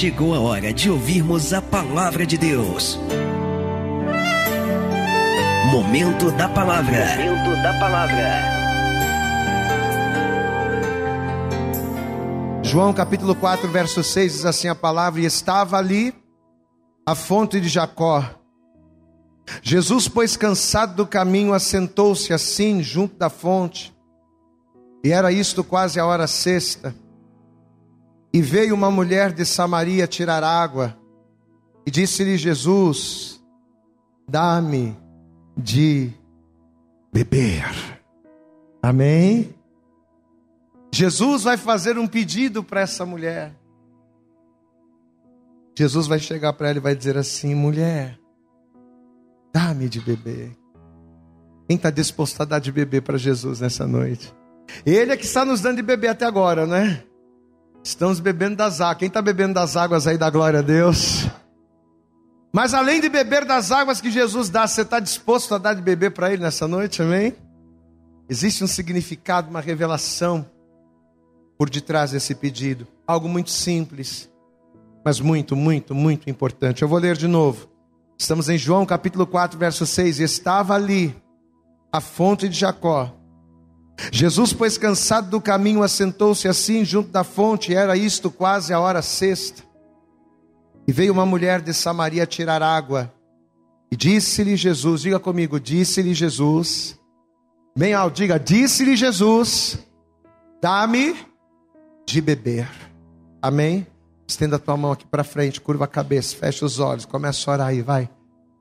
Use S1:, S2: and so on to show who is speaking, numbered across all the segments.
S1: chegou a hora de ouvirmos a palavra de Deus. Momento da palavra. Momento da palavra.
S2: João capítulo 4, verso 6 diz assim a palavra: E estava ali a fonte de Jacó. Jesus, pois cansado do caminho, assentou-se assim junto da fonte. E era isto quase a hora sexta. E veio uma mulher de Samaria tirar água. E disse-lhe Jesus: Dá-me de beber. Amém? Jesus vai fazer um pedido para essa mulher. Jesus vai chegar para ela e vai dizer assim: mulher, dá-me de beber. Quem está disposto a dar de beber para Jesus nessa noite? Ele é que está nos dando de beber até agora, né? Estamos bebendo das águas. Quem está bebendo das águas aí da glória a Deus? Mas além de beber das águas que Jesus dá, você está disposto a dar de beber para Ele nessa noite, amém? Existe um significado, uma revelação por detrás desse pedido. Algo muito simples, mas muito, muito, muito importante. Eu vou ler de novo. Estamos em João capítulo 4, verso 6. E estava ali a fonte de Jacó. Jesus, pois cansado do caminho, assentou-se assim junto da fonte, era isto quase a hora sexta. E veio uma mulher de Samaria tirar água. E disse-lhe Jesus, diga comigo, disse-lhe Jesus, bem alto, diga, disse-lhe Jesus, dá-me de beber. Amém? Estenda a tua mão aqui para frente, curva a cabeça, fecha os olhos, começa a orar aí, vai.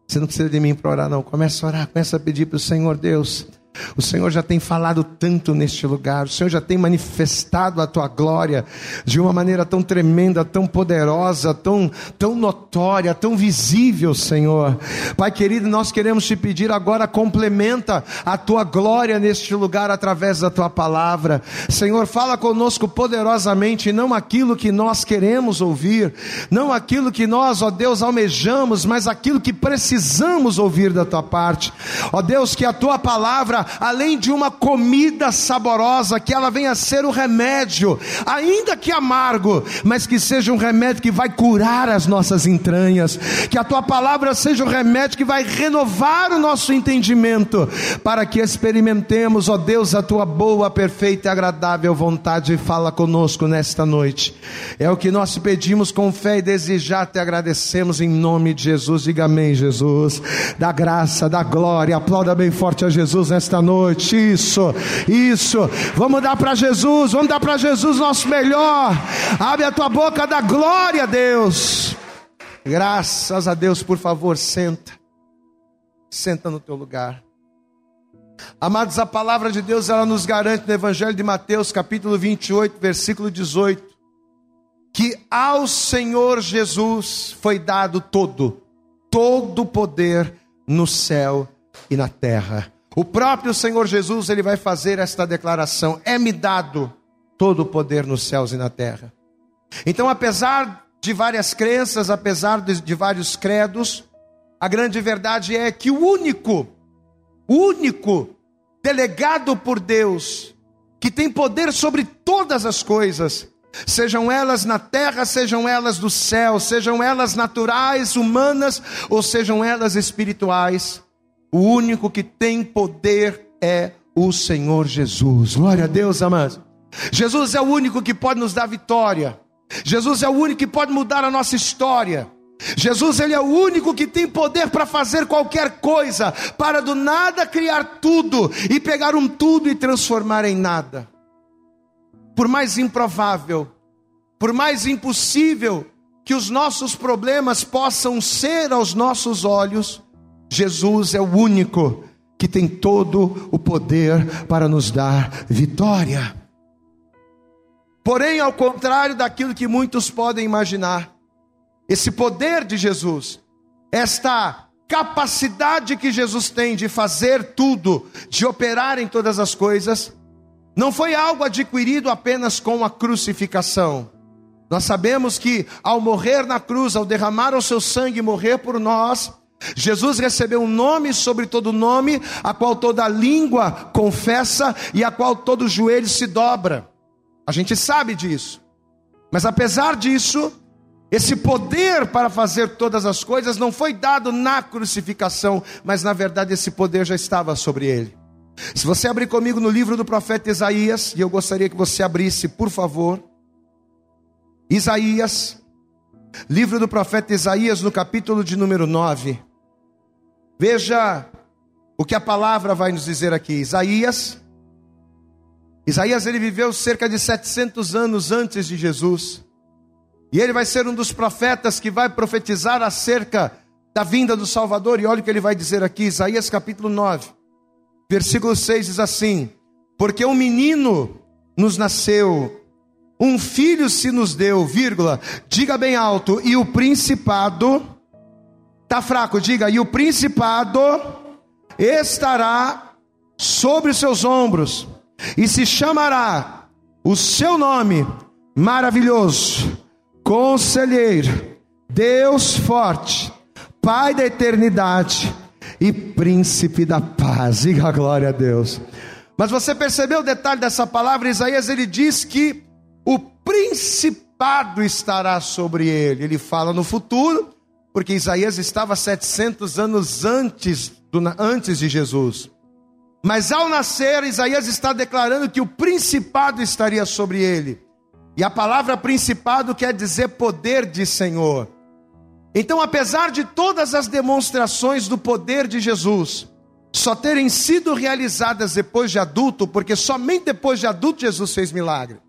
S2: Você não precisa de mim para orar, não. Começa a orar, começa a pedir para o Senhor Deus. O Senhor já tem falado tanto neste lugar, o Senhor já tem manifestado a tua glória de uma maneira tão tremenda, tão poderosa, tão, tão notória, tão visível, Senhor. Pai querido, nós queremos te pedir agora, complementa a tua glória neste lugar através da tua palavra. Senhor, fala conosco poderosamente, não aquilo que nós queremos ouvir, não aquilo que nós, ó Deus, almejamos, mas aquilo que precisamos ouvir da tua parte. Ó Deus, que a tua palavra além de uma comida saborosa, que ela venha a ser o remédio, ainda que amargo, mas que seja um remédio que vai curar as nossas entranhas, que a tua palavra seja o remédio que vai renovar o nosso entendimento, para que experimentemos, ó Deus, a tua boa, perfeita e agradável vontade, fala conosco nesta noite. É o que nós pedimos com fé e desejar te agradecemos em nome de Jesus. Diga amém, Jesus. Da graça, da glória, aplauda bem forte a Jesus nesta nesta noite. Isso, isso. Vamos dar para Jesus, vamos dar para Jesus nosso melhor. Abre a tua boca da glória a Deus. Graças a Deus, por favor, senta. Senta no teu lugar. Amados, a palavra de Deus ela nos garante no Evangelho de Mateus, capítulo 28, versículo 18, que ao Senhor Jesus foi dado todo, todo o poder no céu e na terra. O próprio Senhor Jesus, ele vai fazer esta declaração: é-me dado todo o poder nos céus e na terra. Então, apesar de várias crenças, apesar de, de vários credos, a grande verdade é que o único, único delegado por Deus, que tem poder sobre todas as coisas, sejam elas na terra, sejam elas do céu, sejam elas naturais, humanas ou sejam elas espirituais, o único que tem poder é o Senhor Jesus. Glória a Deus, amados. Jesus é o único que pode nos dar vitória. Jesus é o único que pode mudar a nossa história. Jesus ele é o único que tem poder para fazer qualquer coisa, para do nada criar tudo e pegar um tudo e transformar em nada. Por mais improvável, por mais impossível que os nossos problemas possam ser aos nossos olhos, Jesus é o único que tem todo o poder para nos dar vitória. Porém, ao contrário daquilo que muitos podem imaginar, esse poder de Jesus, esta capacidade que Jesus tem de fazer tudo, de operar em todas as coisas, não foi algo adquirido apenas com a crucificação. Nós sabemos que ao morrer na cruz, ao derramar o seu sangue e morrer por nós, Jesus recebeu um nome sobre todo nome, a qual toda língua confessa e a qual todo joelho se dobra. A gente sabe disso. Mas apesar disso, Esse poder para fazer todas as coisas não foi dado na crucificação, mas na verdade esse poder já estava sobre ele. Se você abrir comigo no livro do profeta Isaías, e eu gostaria que você abrisse, por favor. Isaías, livro do profeta Isaías, no capítulo de número 9. Veja o que a palavra vai nos dizer aqui. Isaías, Isaías ele viveu cerca de 700 anos antes de Jesus. E ele vai ser um dos profetas que vai profetizar acerca da vinda do Salvador. E olha o que ele vai dizer aqui, Isaías capítulo 9, versículo 6 diz assim: Porque um menino nos nasceu, um filho se nos deu, vírgula, diga bem alto, e o principado, tá fraco, diga, e o principado estará sobre os seus ombros, e se chamará o seu nome maravilhoso Conselheiro, Deus forte, Pai da eternidade e Príncipe da paz. Diga a glória a Deus. Mas você percebeu o detalhe dessa palavra? Isaías ele diz que o principado estará sobre ele. Ele fala no futuro, porque Isaías estava 700 anos antes, do, antes de Jesus. Mas ao nascer, Isaías está declarando que o principado estaria sobre ele. E a palavra principado quer dizer poder de Senhor. Então, apesar de todas as demonstrações do poder de Jesus só terem sido realizadas depois de adulto, porque somente depois de adulto Jesus fez milagre.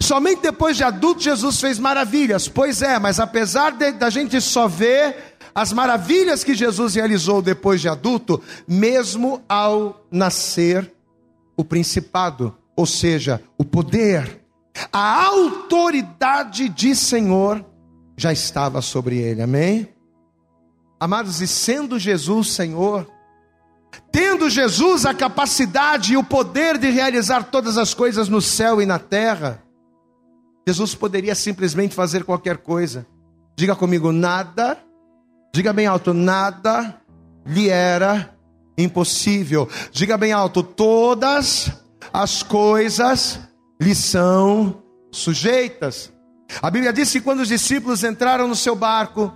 S2: Somente depois de adulto Jesus fez maravilhas. Pois é, mas apesar da gente só ver as maravilhas que Jesus realizou depois de adulto, mesmo ao nascer, o principado, ou seja, o poder, a autoridade de Senhor já estava sobre ele, amém? Amados, e sendo Jesus Senhor, tendo Jesus a capacidade e o poder de realizar todas as coisas no céu e na terra, Jesus poderia simplesmente fazer qualquer coisa. Diga comigo, nada, diga bem alto, nada lhe era impossível. Diga bem alto, todas as coisas lhe são sujeitas. A Bíblia diz que quando os discípulos entraram no seu barco,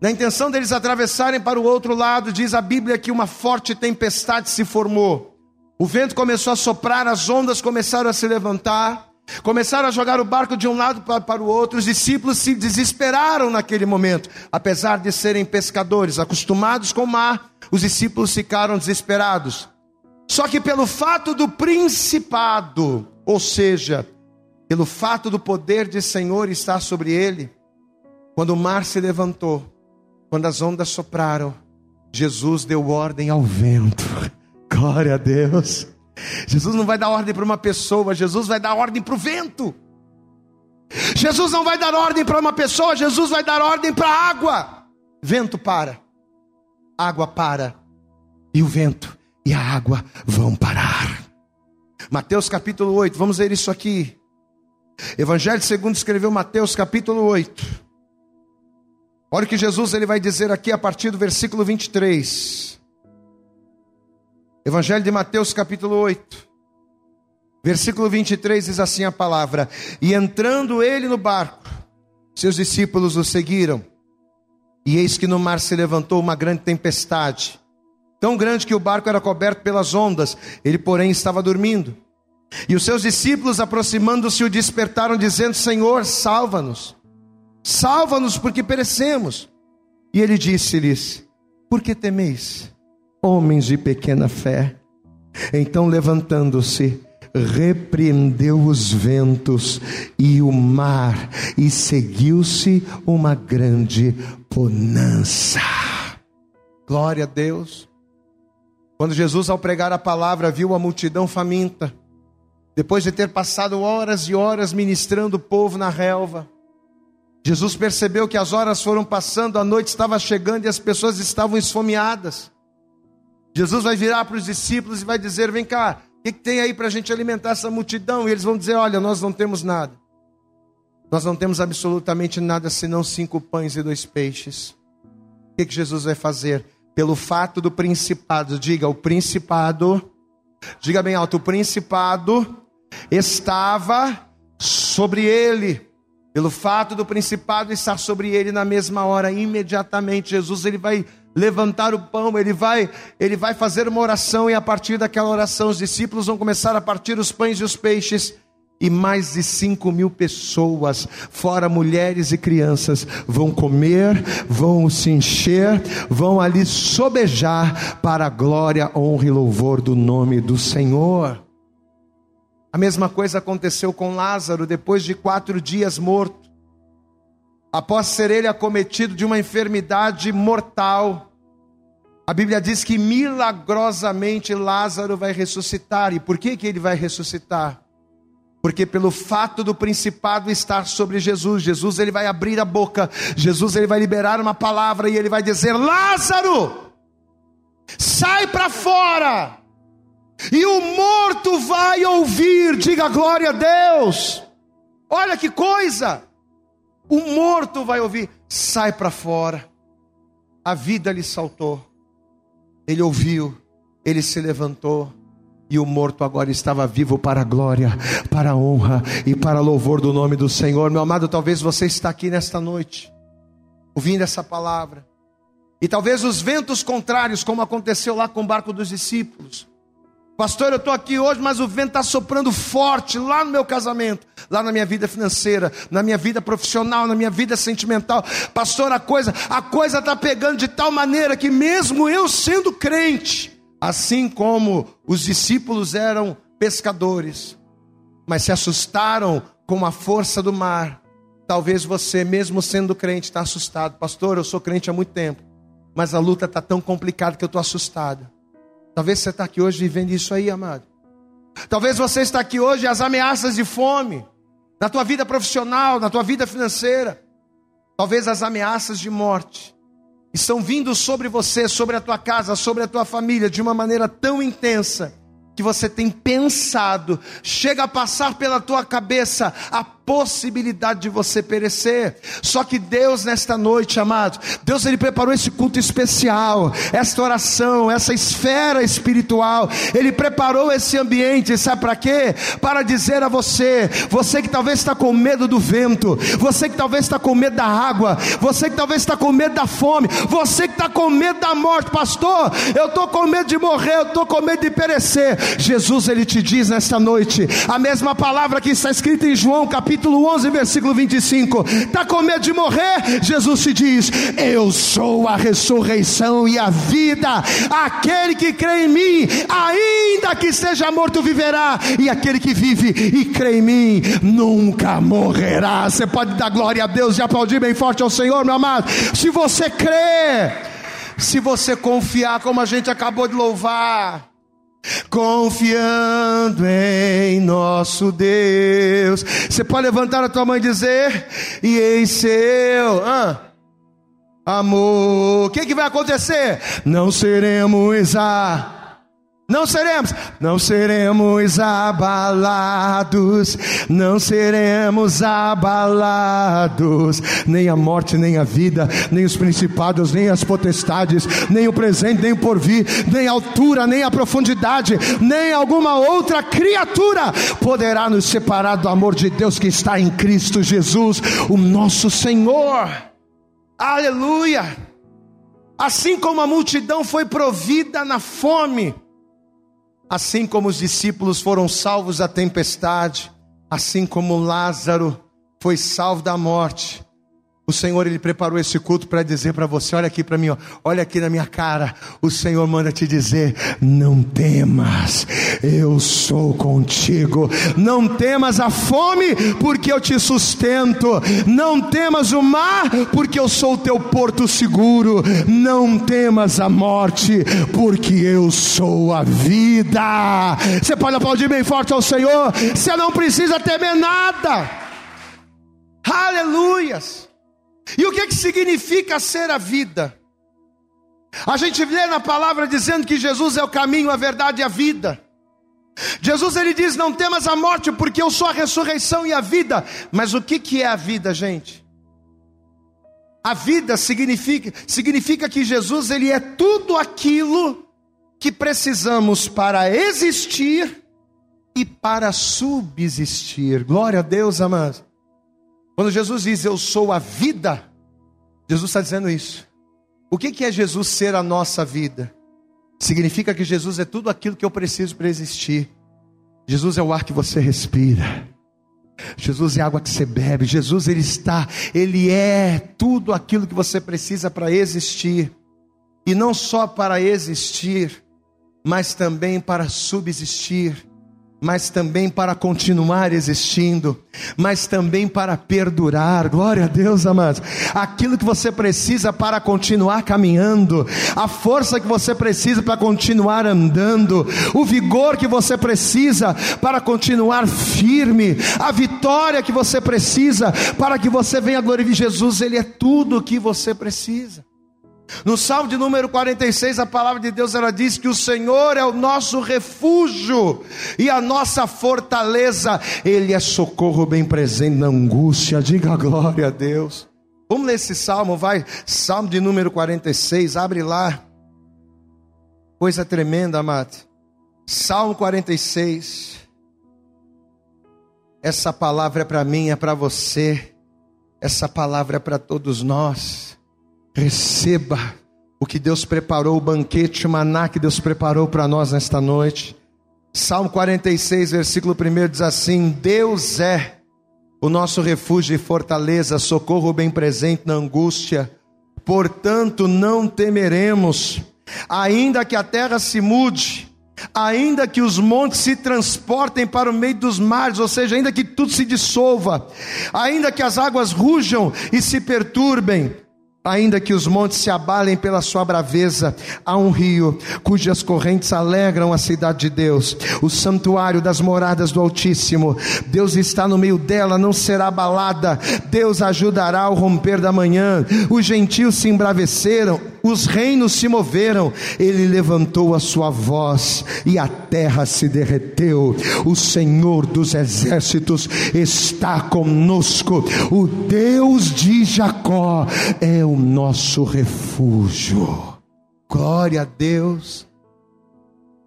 S2: na intenção deles atravessarem para o outro lado, diz a Bíblia que uma forte tempestade se formou. O vento começou a soprar, as ondas começaram a se levantar, começaram a jogar o barco de um lado para o outro. Os discípulos se desesperaram naquele momento, apesar de serem pescadores, acostumados com o mar, os discípulos ficaram desesperados. Só que pelo fato do principado, ou seja, pelo fato do poder de Senhor estar sobre ele, quando o mar se levantou, quando as ondas sopraram, Jesus deu ordem ao vento. Glória a Deus. Jesus não vai dar ordem para uma pessoa, Jesus vai dar ordem para o vento. Jesus não vai dar ordem para uma pessoa, Jesus vai dar ordem para a água. Vento para, água para, e o vento e a água vão parar. Mateus capítulo 8, vamos ver isso aqui. Evangelho segundo escreveu Mateus capítulo 8. Olha o que Jesus ele vai dizer aqui a partir do versículo 23. Evangelho de Mateus capítulo 8. Versículo 23 diz assim a palavra: E entrando ele no barco, seus discípulos o seguiram. E eis que no mar se levantou uma grande tempestade tão grande que o barco era coberto pelas ondas, ele, porém, estava dormindo. E os seus discípulos, aproximando-se, o despertaram, dizendo: Senhor, salva-nos, salva-nos, porque perecemos. E ele disse-lhes: Por que temeis, homens de pequena fé? Então, levantando-se, repreendeu os ventos e o mar, e seguiu-se uma grande bonança. Glória a Deus. Quando Jesus, ao pregar a palavra, viu a multidão faminta, depois de ter passado horas e horas ministrando o povo na relva, Jesus percebeu que as horas foram passando, a noite estava chegando e as pessoas estavam esfomeadas. Jesus vai virar para os discípulos e vai dizer: Vem cá, o que, que tem aí para a gente alimentar essa multidão? E eles vão dizer: Olha, nós não temos nada. Nós não temos absolutamente nada senão cinco pães e dois peixes. O que, que Jesus vai fazer? pelo fato do principado, diga o principado, diga bem alto, o principado estava sobre ele. Pelo fato do principado estar sobre ele na mesma hora, imediatamente Jesus ele vai levantar o pão, ele vai, ele vai fazer uma oração e a partir daquela oração os discípulos vão começar a partir os pães e os peixes e mais de cinco mil pessoas, fora mulheres e crianças, vão comer, vão se encher, vão ali sobejar para a glória, honra e louvor do nome do Senhor. A mesma coisa aconteceu com Lázaro depois de quatro dias morto. Após ser ele acometido de uma enfermidade mortal, a Bíblia diz que milagrosamente Lázaro vai ressuscitar. E por que, que ele vai ressuscitar? Porque pelo fato do principado estar sobre Jesus, Jesus ele vai abrir a boca, Jesus ele vai liberar uma palavra e ele vai dizer: Lázaro, sai para fora. E o morto vai ouvir, diga glória a Deus. Olha que coisa! O morto vai ouvir, sai para fora. A vida lhe saltou. Ele ouviu, ele se levantou. E o morto agora estava vivo para a glória, para a honra e para louvor do nome do Senhor. Meu amado, talvez você está aqui nesta noite, ouvindo essa palavra. E talvez os ventos contrários, como aconteceu lá com o barco dos discípulos, Pastor, eu estou aqui hoje, mas o vento está soprando forte lá no meu casamento, lá na minha vida financeira, na minha vida profissional, na minha vida sentimental. Pastor, a coisa, a coisa está pegando de tal maneira que mesmo eu sendo crente, assim como os discípulos eram pescadores, mas se assustaram com a força do mar. Talvez você, mesmo sendo crente, está assustado. Pastor, eu sou crente há muito tempo, mas a luta está tão complicada que eu estou assustado. Talvez você está aqui hoje vivendo isso aí, amado. Talvez você está aqui hoje as ameaças de fome na tua vida profissional, na tua vida financeira. Talvez as ameaças de morte estão vindo sobre você, sobre a tua casa, sobre a tua família de uma maneira tão intensa que você tem pensado, chega a passar pela tua cabeça a possibilidade de você perecer. Só que Deus nesta noite, amado, Deus ele preparou esse culto especial, esta oração, essa esfera espiritual. Ele preparou esse ambiente, sabe para quê? Para dizer a você, você que talvez está com medo do vento, você que talvez está com medo da água, você que talvez está com medo da fome, você que está com medo da morte, pastor, eu estou com medo de morrer, eu estou com medo de perecer. Jesus ele te diz nesta noite a mesma palavra que está escrita em João capítulo capítulo 11, versículo 25. Está com medo de morrer? Jesus te diz: Eu sou a ressurreição e a vida. Aquele que crê em mim, ainda que esteja morto, viverá. E aquele que vive e crê em mim, nunca morrerá. Você pode dar glória a Deus e aplaudir bem forte ao Senhor, meu amado. Se você crê, se você confiar, como a gente acabou de louvar confiando em nosso Deus. Você pode levantar a tua mão e dizer: E em seu ah, amor, o que, que vai acontecer? Não seremos a não seremos, não seremos abalados, não seremos abalados, nem a morte, nem a vida, nem os principados, nem as potestades, nem o presente, nem o porvir, nem a altura, nem a profundidade, nem alguma outra criatura poderá nos separar do amor de Deus que está em Cristo Jesus, o nosso Senhor. Aleluia! Assim como a multidão foi provida na fome, Assim como os discípulos foram salvos da tempestade, assim como Lázaro foi salvo da morte, o Senhor ele preparou esse culto para dizer para você, olha aqui para mim, ó, olha aqui na minha cara. O Senhor manda te dizer: não temas, eu sou contigo. Não temas a fome, porque eu te sustento. Não temas o mar, porque eu sou o teu porto seguro. Não temas a morte, porque eu sou a vida. Você pode aplaudir bem forte ao Senhor. Você não precisa temer nada. Aleluias. E o que, que significa ser a vida? A gente lê na palavra dizendo que Jesus é o caminho, a verdade e a vida. Jesus ele diz: Não temas a morte, porque eu sou a ressurreição e a vida. Mas o que, que é a vida, gente? A vida significa, significa que Jesus ele é tudo aquilo que precisamos para existir e para subsistir. Glória a Deus, amados. Quando Jesus diz eu sou a vida, Jesus está dizendo isso. O que é Jesus ser a nossa vida? Significa que Jesus é tudo aquilo que eu preciso para existir. Jesus é o ar que você respira. Jesus é a água que você bebe. Jesus ele está, ele é tudo aquilo que você precisa para existir. E não só para existir, mas também para subsistir mas também para continuar existindo, mas também para perdurar. Glória a Deus, amados. Aquilo que você precisa para continuar caminhando, a força que você precisa para continuar andando, o vigor que você precisa para continuar firme, a vitória que você precisa para que você venha glorificar Jesus, ele é tudo o que você precisa. No Salmo de número 46, a palavra de Deus ela diz que o Senhor é o nosso refúgio e a nossa fortaleza, ele é socorro bem presente na angústia. Diga glória a Deus. Vamos ler esse salmo, vai. Salmo de número 46, abre lá. Coisa tremenda, amado. Salmo 46. Essa palavra é para mim, é para você. Essa palavra é para todos nós. Receba o que Deus preparou, o banquete, o maná que Deus preparou para nós nesta noite. Salmo 46, versículo 1 diz assim: Deus é o nosso refúgio e fortaleza, socorro bem presente na angústia. Portanto, não temeremos, ainda que a terra se mude, ainda que os montes se transportem para o meio dos mares, ou seja, ainda que tudo se dissolva, ainda que as águas rujam e se perturbem, Ainda que os montes se abalem pela sua braveza, há um rio cujas correntes alegram a cidade de Deus, o santuário das moradas do Altíssimo. Deus está no meio dela, não será abalada. Deus ajudará ao romper da manhã. Os gentios se embraveceram, os reinos se moveram. Ele levantou a sua voz e a terra se derreteu. O Senhor dos exércitos está conosco. O Deus de Jacó é o nosso refúgio. Glória a Deus.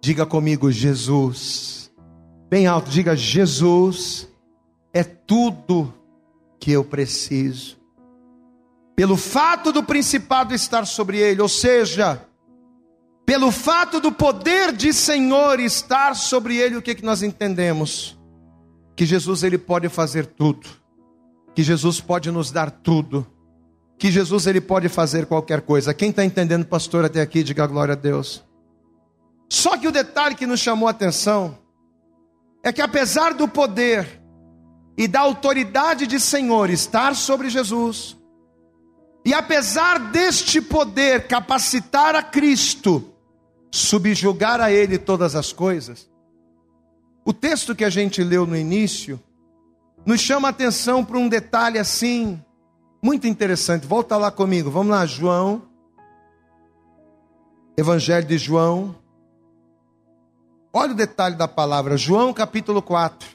S2: Diga comigo, Jesus. Bem alto, diga: Jesus é tudo que eu preciso. Pelo fato do principado estar sobre ele, ou seja, pelo fato do poder de Senhor estar sobre ele, o que, que nós entendemos? Que Jesus ele pode fazer tudo, que Jesus pode nos dar tudo, que Jesus ele pode fazer qualquer coisa. Quem está entendendo, pastor, até aqui, diga glória a Deus. Só que o detalhe que nos chamou a atenção é que apesar do poder e da autoridade de Senhor estar sobre Jesus, e apesar deste poder capacitar a Cristo, subjugar a Ele todas as coisas, o texto que a gente leu no início nos chama a atenção para um detalhe assim muito interessante. Volta lá comigo. Vamos lá, João. Evangelho de João. Olha o detalhe da palavra. João capítulo 4.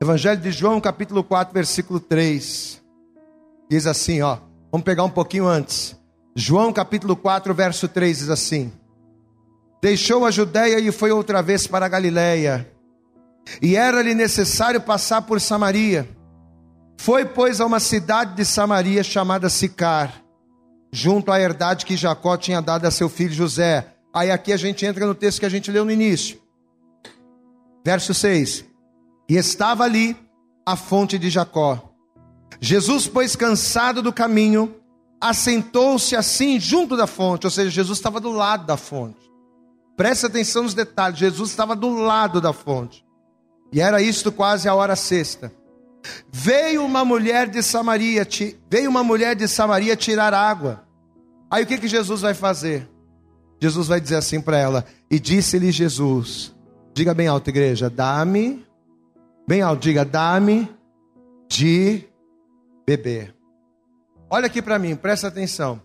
S2: Evangelho de João capítulo 4, versículo 3. Diz assim, ó. Vamos pegar um pouquinho antes. João capítulo 4, verso 3 diz assim: Deixou a Judéia e foi outra vez para a Galiléia. E era-lhe necessário passar por Samaria. Foi, pois, a uma cidade de Samaria chamada Sicar, junto à herdade que Jacó tinha dado a seu filho José. Aí aqui a gente entra no texto que a gente leu no início. Verso 6. E estava ali a fonte de Jacó. Jesus, pois, cansado do caminho, assentou-se assim junto da fonte, ou seja, Jesus estava do lado da fonte. Preste atenção nos detalhes, Jesus estava do lado da fonte. E era isto quase a hora sexta. Veio uma mulher de Samaria, veio uma mulher de Samaria tirar água. Aí o que que Jesus vai fazer? Jesus vai dizer assim para ela: E disse-lhe Jesus: Diga bem alto, igreja, dá-me, bem alto, diga, dá-me de beber. Olha aqui para mim, presta atenção.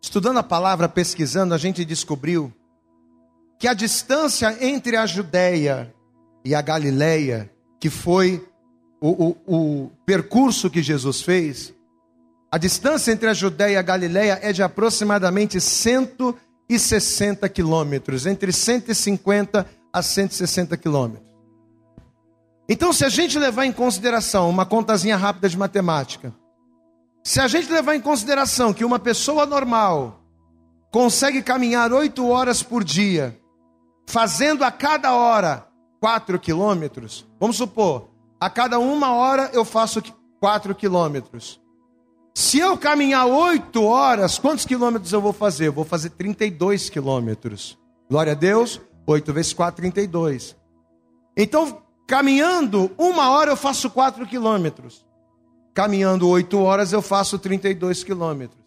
S2: Estudando a palavra, pesquisando, a gente descobriu que a distância entre a Judéia e a Galileia, que foi o, o, o percurso que Jesus fez, a distância entre a Judéia e a Galiléia é de aproximadamente 160 quilômetros, entre 150 a 160 quilômetros. Então, se a gente levar em consideração uma contazinha rápida de matemática, se a gente levar em consideração que uma pessoa normal consegue caminhar oito horas por dia, fazendo a cada hora quatro quilômetros, vamos supor, a cada uma hora eu faço quatro quilômetros. Se eu caminhar oito horas, quantos quilômetros eu vou fazer? Eu vou fazer 32 quilômetros. Glória a Deus, 8 vezes 4, 32. Então, caminhando uma hora eu faço 4 quilômetros. Caminhando 8 horas eu faço 32 quilômetros.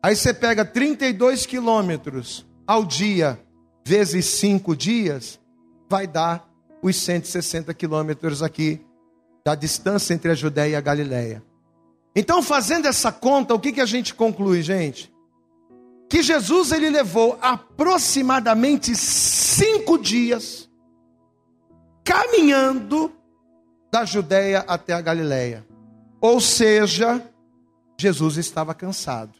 S2: Aí você pega 32 quilômetros ao dia, vezes 5 dias, vai dar os 160 quilômetros aqui da distância entre a Judéia e a Galiléia. Então, fazendo essa conta, o que, que a gente conclui, gente? Que Jesus ele levou aproximadamente cinco dias caminhando da Judéia até a Galiléia. Ou seja, Jesus estava cansado.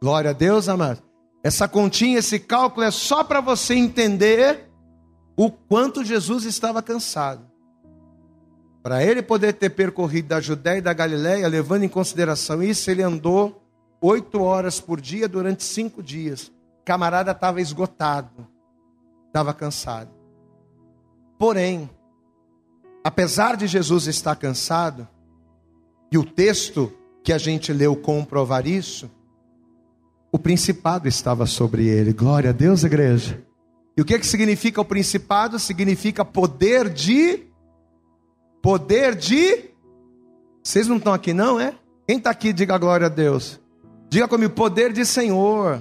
S2: Glória a Deus, amado. Essa continha, esse cálculo é só para você entender o quanto Jesus estava cansado. Para ele poder ter percorrido da Judéia e da Galiléia, levando em consideração isso, ele andou oito horas por dia durante cinco dias. O camarada estava esgotado, estava cansado. Porém, apesar de Jesus estar cansado, e o texto que a gente leu comprovar isso, o principado estava sobre ele. Glória a Deus, igreja. E o que, que significa o principado? Significa poder de Poder de. Vocês não estão aqui, não, é? Quem está aqui, diga glória a Deus. Diga comigo, poder de Senhor.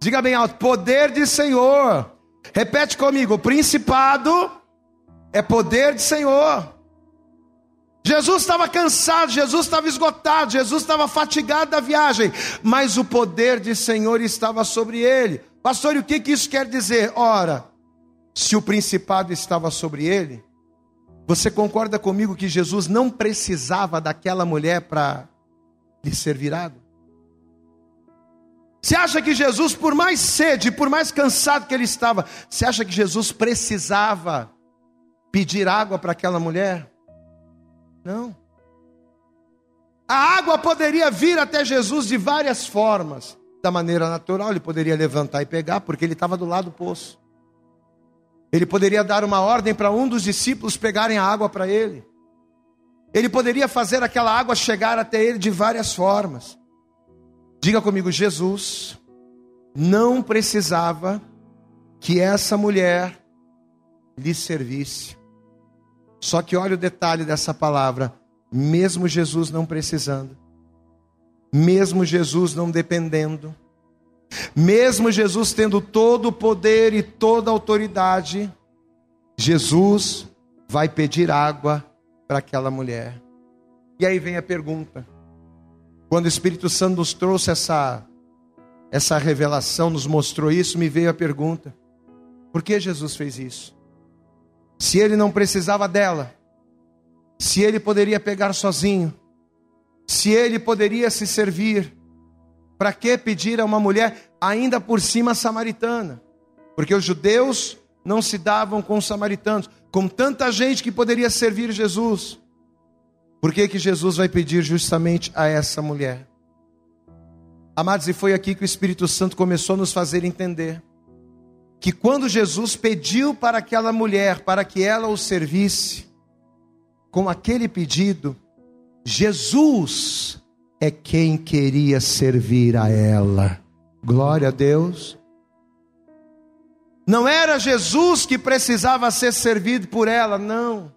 S2: Diga bem alto, poder de Senhor. Repete comigo, principado é poder de Senhor. Jesus estava cansado, Jesus estava esgotado, Jesus estava fatigado da viagem, mas o poder de Senhor estava sobre ele. Pastor, e o que, que isso quer dizer? Ora, se o principado estava sobre ele, você concorda comigo que Jesus não precisava daquela mulher para lhe servir água? Você acha que Jesus, por mais sede, por mais cansado que ele estava, você acha que Jesus precisava pedir água para aquela mulher? Não. A água poderia vir até Jesus de várias formas. Da maneira natural, ele poderia levantar e pegar, porque ele estava do lado do poço. Ele poderia dar uma ordem para um dos discípulos pegarem a água para ele. Ele poderia fazer aquela água chegar até ele de várias formas. Diga comigo, Jesus não precisava que essa mulher lhe servisse. Só que olha o detalhe dessa palavra, mesmo Jesus não precisando, mesmo Jesus não dependendo, mesmo Jesus tendo todo o poder e toda a autoridade, Jesus vai pedir água para aquela mulher. E aí vem a pergunta: quando o Espírito Santo nos trouxe essa, essa revelação, nos mostrou isso, me veio a pergunta: por que Jesus fez isso? Se ele não precisava dela, se ele poderia pegar sozinho, se ele poderia se servir, para que pedir a uma mulher, ainda por cima samaritana? Porque os judeus não se davam com os samaritanos, com tanta gente que poderia servir Jesus. Por que, que Jesus vai pedir justamente a essa mulher? Amados, e foi aqui que o Espírito Santo começou a nos fazer entender que quando Jesus pediu para aquela mulher, para que ela o servisse, com aquele pedido, Jesus é quem queria servir a ela. Glória a Deus. Não era Jesus que precisava ser servido por ela, não.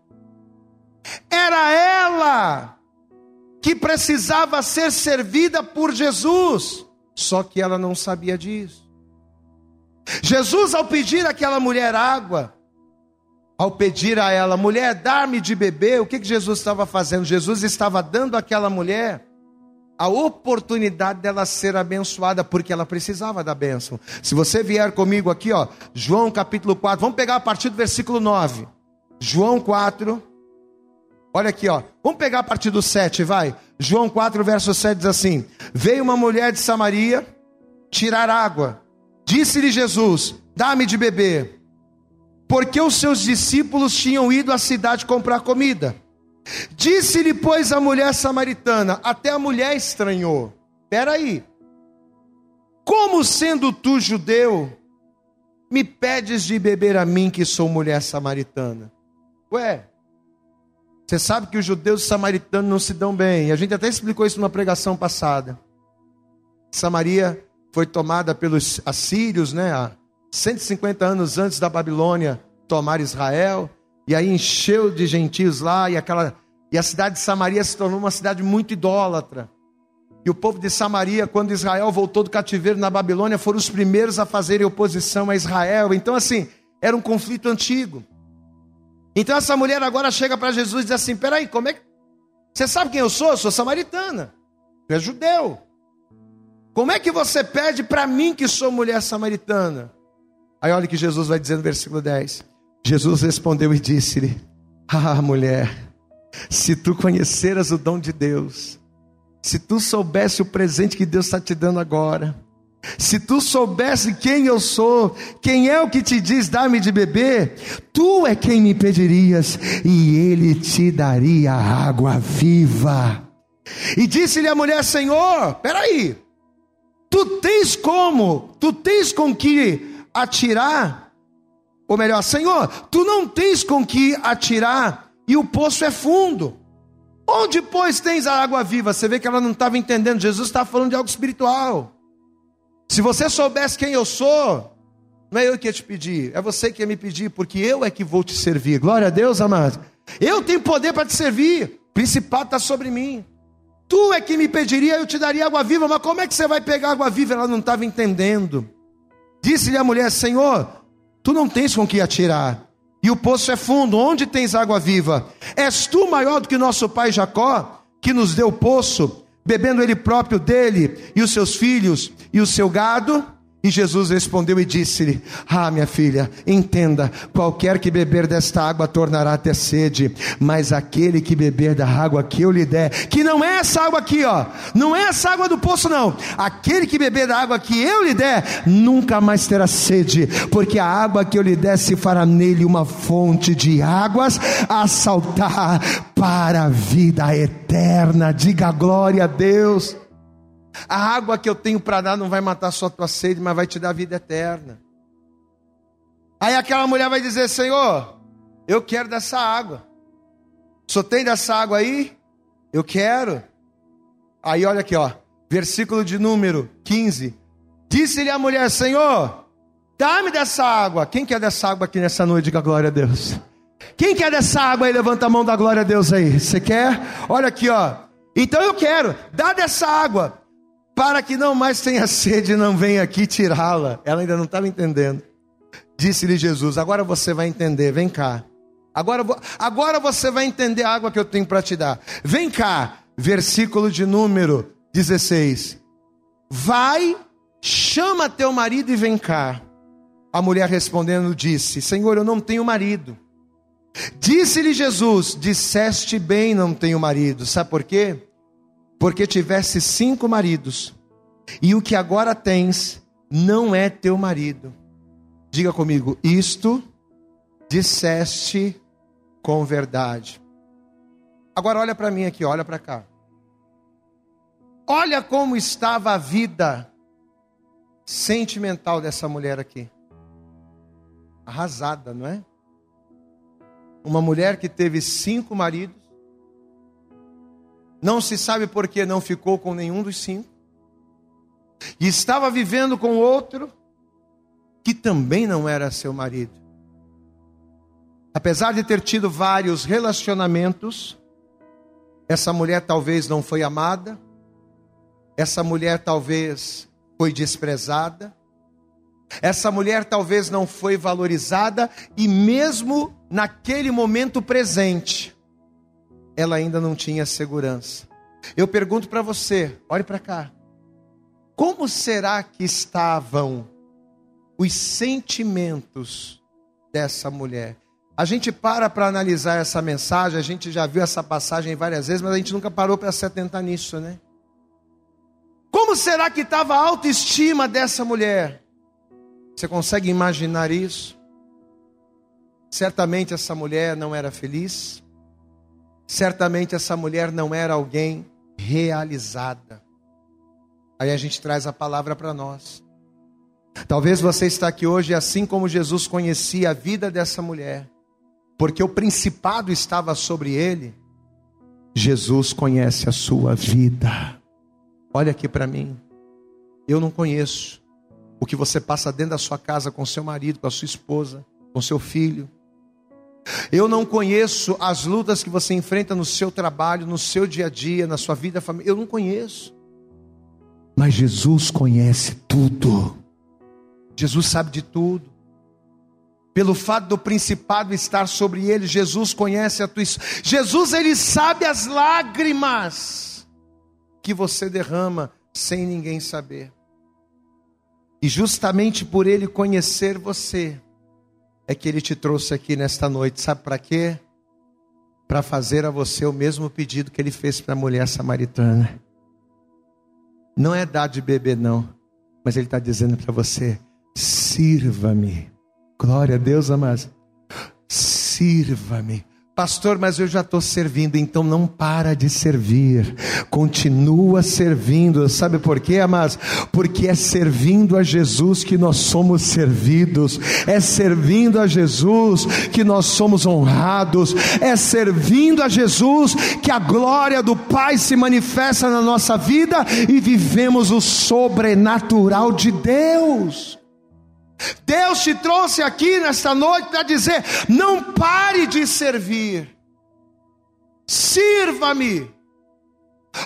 S2: Era ela que precisava ser servida por Jesus, só que ela não sabia disso. Jesus, ao pedir àquela mulher água, ao pedir a ela, mulher, dar-me de beber, o que, que Jesus estava fazendo? Jesus estava dando àquela mulher a oportunidade dela ser abençoada, porque ela precisava da bênção. Se você vier comigo aqui, ó, João capítulo 4, vamos pegar a partir do versículo 9. João 4, olha aqui, ó, vamos pegar a partir do 7, vai. João 4, verso 7 diz assim: Veio uma mulher de Samaria tirar água, disse-lhe Jesus: Dá-me de beber. porque os seus discípulos tinham ido à cidade comprar comida. Disse-lhe, pois, a mulher samaritana, até a mulher estranhou. Espera aí. Como sendo tu judeu, me pedes de beber a mim que sou mulher samaritana? Ué, você sabe que os judeus e os samaritanos não se dão bem. A gente até explicou isso numa pregação passada. Samaria foi tomada pelos assírios, né? Há 150 anos antes da Babilônia tomar Israel. E aí encheu de gentios lá e aquela e a cidade de Samaria se tornou uma cidade muito idólatra. E o povo de Samaria, quando Israel voltou do cativeiro na Babilônia, foram os primeiros a fazerem oposição a Israel. Então, assim, era um conflito antigo. Então, essa mulher agora chega para Jesus e diz assim: peraí, como é que. Você sabe quem eu sou? Eu sou samaritana. Tu é judeu. Como é que você pede para mim que sou mulher samaritana? Aí olha o que Jesus vai dizer no versículo 10. Jesus respondeu e disse-lhe: Ah, mulher, se tu conheceras o dom de Deus, se tu soubesse o presente que Deus está te dando agora, se tu soubesse quem eu sou, quem é o que te diz dá-me de beber, tu é quem me pedirias e ele te daria água viva. E disse-lhe a mulher: Senhor, peraí, tu tens como, tu tens com que atirar, ou melhor, Senhor, tu não tens com que atirar e o poço é fundo. Onde, pois, tens a água viva? Você vê que ela não estava entendendo. Jesus está falando de algo espiritual. Se você soubesse quem eu sou, não é eu que ia te pedir, é você que ia me pedir, porque eu é que vou te servir. Glória a Deus, amado. Eu tenho poder para te servir. O principado está sobre mim. Tu é que me pediria, eu te daria água viva, mas como é que você vai pegar água viva? Ela não estava entendendo. Disse-lhe a mulher: Senhor, tu não tens com que atirar e o poço é fundo, onde tens água viva? És tu maior do que nosso pai Jacó, que nos deu o poço, bebendo ele próprio dele, e os seus filhos, e o seu gado? E Jesus respondeu e disse-lhe: Ah, minha filha, entenda: qualquer que beber desta água tornará a ter sede, mas aquele que beber da água que eu lhe der, que não é essa água aqui, ó, não é essa água do poço, não. Aquele que beber da água que eu lhe der, nunca mais terá sede, porque a água que eu lhe der se fará nele uma fonte de águas a saltar para a vida eterna. Diga glória a Deus. A água que eu tenho para dar não vai matar só tua sede, mas vai te dar vida eterna. Aí aquela mulher vai dizer: Senhor, eu quero dessa água. Só tem dessa água aí? Eu quero. Aí olha aqui, ó, versículo de número 15. Disse-lhe a mulher: Senhor, dá-me dessa água. Quem quer dessa água aqui nessa noite? Diga glória a Deus. Quem quer dessa água aí? Levanta a mão da glória a Deus aí. Você quer? Olha aqui, ó. Então eu quero. Dá dessa água para que não mais tenha sede, não venha aqui tirá-la. Ela ainda não estava entendendo. Disse-lhe Jesus: Agora você vai entender, vem cá. Agora, agora você vai entender a água que eu tenho para te dar. Vem cá, versículo de número 16. Vai, chama teu marido e vem cá. A mulher respondendo disse: Senhor, eu não tenho marido. Disse-lhe Jesus: Disseste bem, não tenho marido. Sabe por quê? Porque tivesse cinco maridos, e o que agora tens não é teu marido. Diga comigo, isto disseste com verdade. Agora olha para mim aqui, olha para cá. Olha como estava a vida sentimental dessa mulher aqui. Arrasada, não é? Uma mulher que teve cinco maridos, não se sabe por que não ficou com nenhum dos cinco. E estava vivendo com outro que também não era seu marido. Apesar de ter tido vários relacionamentos, essa mulher talvez não foi amada, essa mulher talvez foi desprezada, essa mulher talvez não foi valorizada, e mesmo naquele momento presente, ela ainda não tinha segurança. Eu pergunto para você, olhe para cá. Como será que estavam os sentimentos dessa mulher? A gente para para analisar essa mensagem, a gente já viu essa passagem várias vezes, mas a gente nunca parou para se atentar nisso, né? Como será que estava a autoestima dessa mulher? Você consegue imaginar isso? Certamente essa mulher não era feliz, certamente essa mulher não era alguém realizada. Aí a gente traz a palavra para nós. Talvez você está aqui hoje assim como Jesus conhecia a vida dessa mulher, porque o principado estava sobre ele. Jesus conhece a sua vida. Olha aqui para mim. Eu não conheço o que você passa dentro da sua casa com seu marido, com a sua esposa, com seu filho. Eu não conheço as lutas que você enfrenta no seu trabalho, no seu dia a dia, na sua vida familiar. Eu não conheço. Mas Jesus conhece tudo. Jesus sabe de tudo. Pelo fato do principado estar sobre ele, Jesus conhece a tua Jesus ele sabe as lágrimas que você derrama sem ninguém saber. E justamente por ele conhecer você, é que ele te trouxe aqui nesta noite. Sabe para quê? Para fazer a você o mesmo pedido que ele fez para a mulher samaritana. Não é dar de beber, não. Mas ele está dizendo para você: Sirva-me. Glória a Deus, amados. Sirva-me. Pastor, mas eu já estou servindo, então não para de servir, continua servindo, sabe por quê, amados? Porque é servindo a Jesus que nós somos servidos, é servindo a Jesus que nós somos honrados, é servindo a Jesus que a glória do Pai se manifesta na nossa vida e vivemos o sobrenatural de Deus. Deus te trouxe aqui nesta noite para dizer: não pare de servir, sirva-me.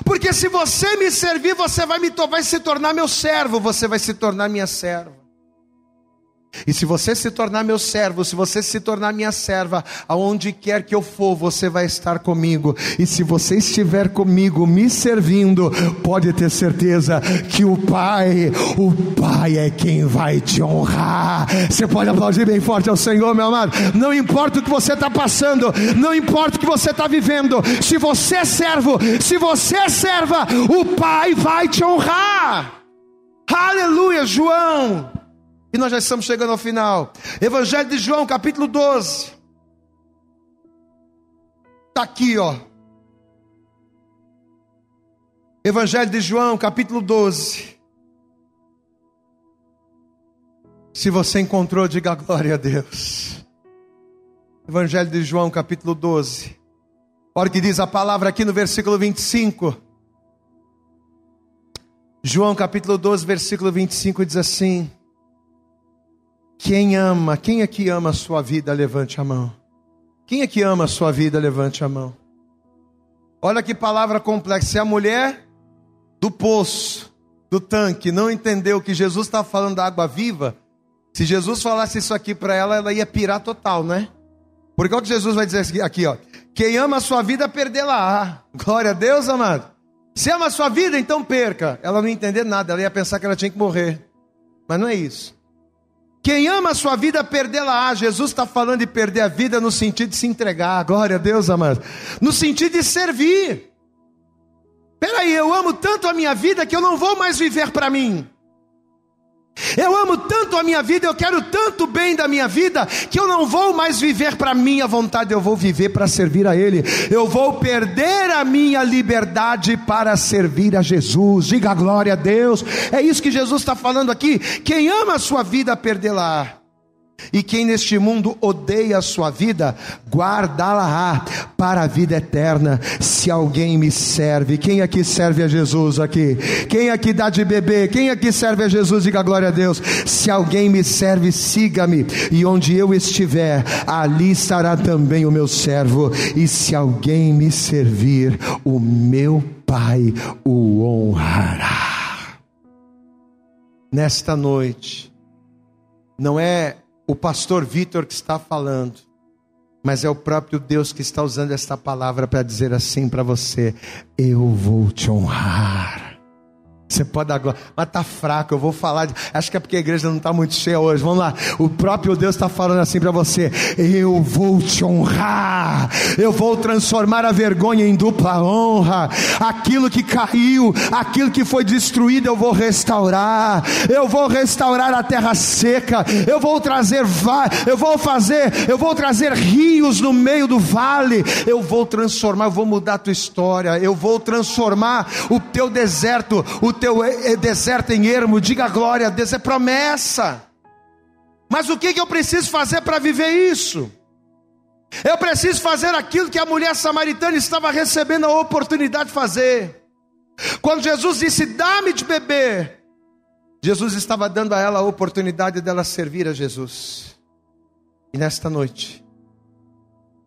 S2: Porque se você me servir, você vai, me, vai se tornar meu servo, você vai se tornar minha serva. E se você se tornar meu servo, se você se tornar minha serva, aonde quer que eu for, você vai estar comigo. E se você estiver comigo, me servindo, pode ter certeza que o Pai, o Pai é quem vai te honrar. Você pode aplaudir bem forte ao Senhor, meu amado. Não importa o que você está passando, não importa o que você está vivendo. Se você é servo, se você é serva, o Pai vai te honrar. Aleluia, João. E nós já estamos chegando ao final. Evangelho de João, capítulo 12. Está aqui, ó. Evangelho de João, capítulo 12. Se você encontrou, diga glória a Deus. Evangelho de João, capítulo 12. Olha o que diz a palavra aqui no versículo 25. João capítulo 12, versículo 25 diz assim: quem ama, quem aqui ama a sua vida, levante a mão. Quem aqui ama a sua vida, levante a mão. Olha que palavra complexa. Se a mulher do poço, do tanque, não entendeu que Jesus está falando da água viva, se Jesus falasse isso aqui para ela, ela ia pirar total, né? Porque o que Jesus vai dizer aqui, ó. Quem ama a sua vida, perdê-la. Glória a Deus, amado. Se ama a sua vida, então perca. Ela não ia entender nada, ela ia pensar que ela tinha que morrer. Mas não é isso. Quem ama a sua vida, perdê-la. Ah, Jesus está falando de perder a vida no sentido de se entregar. Glória a Deus, amado. No sentido de servir. Peraí, eu amo tanto a minha vida que eu não vou mais viver para mim. Eu amo tanto a minha vida, eu quero tanto bem da minha vida, que eu não vou mais viver para minha vontade, eu vou viver para servir a Ele. Eu vou perder a minha liberdade para servir a Jesus. Diga glória a Deus. É isso que Jesus está falando aqui. Quem ama a sua vida, perdê-la. E quem neste mundo odeia a sua vida, guardá-la para a vida eterna, se alguém me serve. Quem aqui serve a Jesus aqui? Quem aqui dá de beber? Quem aqui serve a Jesus? Diga glória a Deus. Se alguém me serve, siga-me, e onde eu estiver, ali estará também o meu servo. E se alguém me servir, o meu Pai o honrará. Nesta noite, não é o pastor Vitor que está falando, mas é o próprio Deus que está usando esta palavra para dizer assim para você: Eu vou te honrar. Você pode dar glória, mas tá fraco. Eu vou falar. De... Acho que é porque a igreja não está muito cheia hoje. Vamos lá. O próprio Deus está falando assim para você: Eu vou te honrar. Eu vou transformar a vergonha em dupla honra. Aquilo que caiu, aquilo que foi destruído, eu vou restaurar. Eu vou restaurar a terra seca. Eu vou trazer, eu vou fazer, eu vou trazer rios no meio do vale. Eu vou transformar, eu vou mudar a tua história. Eu vou transformar o teu deserto, o teu deserto em ermo, diga glória a Deus, é promessa. Mas o que, que eu preciso fazer para viver isso? Eu preciso fazer aquilo que a mulher samaritana estava recebendo a oportunidade de fazer. Quando Jesus disse: Dá-me de beber, Jesus estava dando a ela a oportunidade dela servir a Jesus. E nesta noite,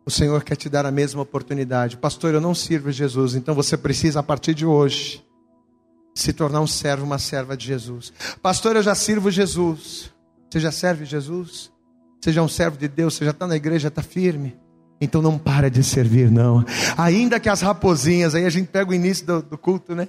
S2: o Senhor quer te dar a mesma oportunidade. Pastor, eu não sirvo Jesus, então você precisa, a partir de hoje, se tornar um servo, uma serva de Jesus. Pastor, eu já sirvo Jesus. Você já serve Jesus? Seja um servo de Deus, você já está na igreja, está firme. Então não para de servir, não. Ainda que as raposinhas, aí a gente pega o início do, do culto, né?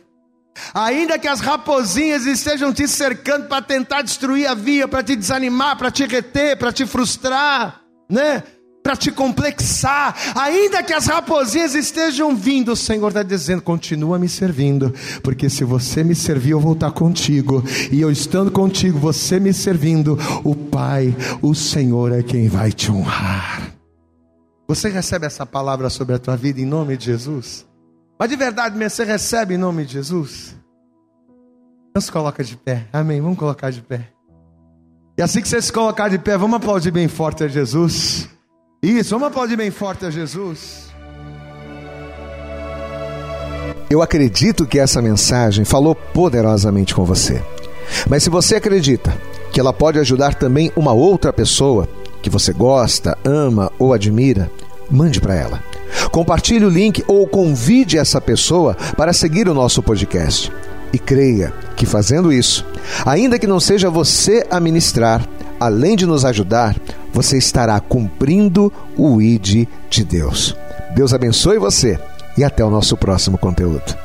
S2: Ainda que as raposinhas estejam te cercando para tentar destruir a via, para te desanimar, para te reter, para te frustrar, né? Para te complexar, ainda que as raposinhas estejam vindo, o Senhor está dizendo: continua me servindo, porque se você me servir, eu vou estar contigo, e eu estando contigo, você me servindo, o Pai, o Senhor é quem vai te honrar. Você recebe essa palavra sobre a tua vida em nome de Jesus? Mas de verdade você recebe em nome de Jesus? Se coloca de pé, amém? Vamos colocar de pé. E assim que você se colocar de pé, vamos aplaudir bem forte a Jesus. Isso, vamos aplaudir bem forte a Jesus.
S3: Eu acredito que essa mensagem falou poderosamente com você. Mas se você acredita que ela pode ajudar também uma outra pessoa que você gosta, ama ou admira, mande para ela. Compartilhe o link ou convide essa pessoa para seguir o nosso podcast. E creia que fazendo isso, ainda que não seja você a ministrar, além de nos ajudar, você estará cumprindo o ID de Deus. Deus abençoe você e até o nosso próximo conteúdo.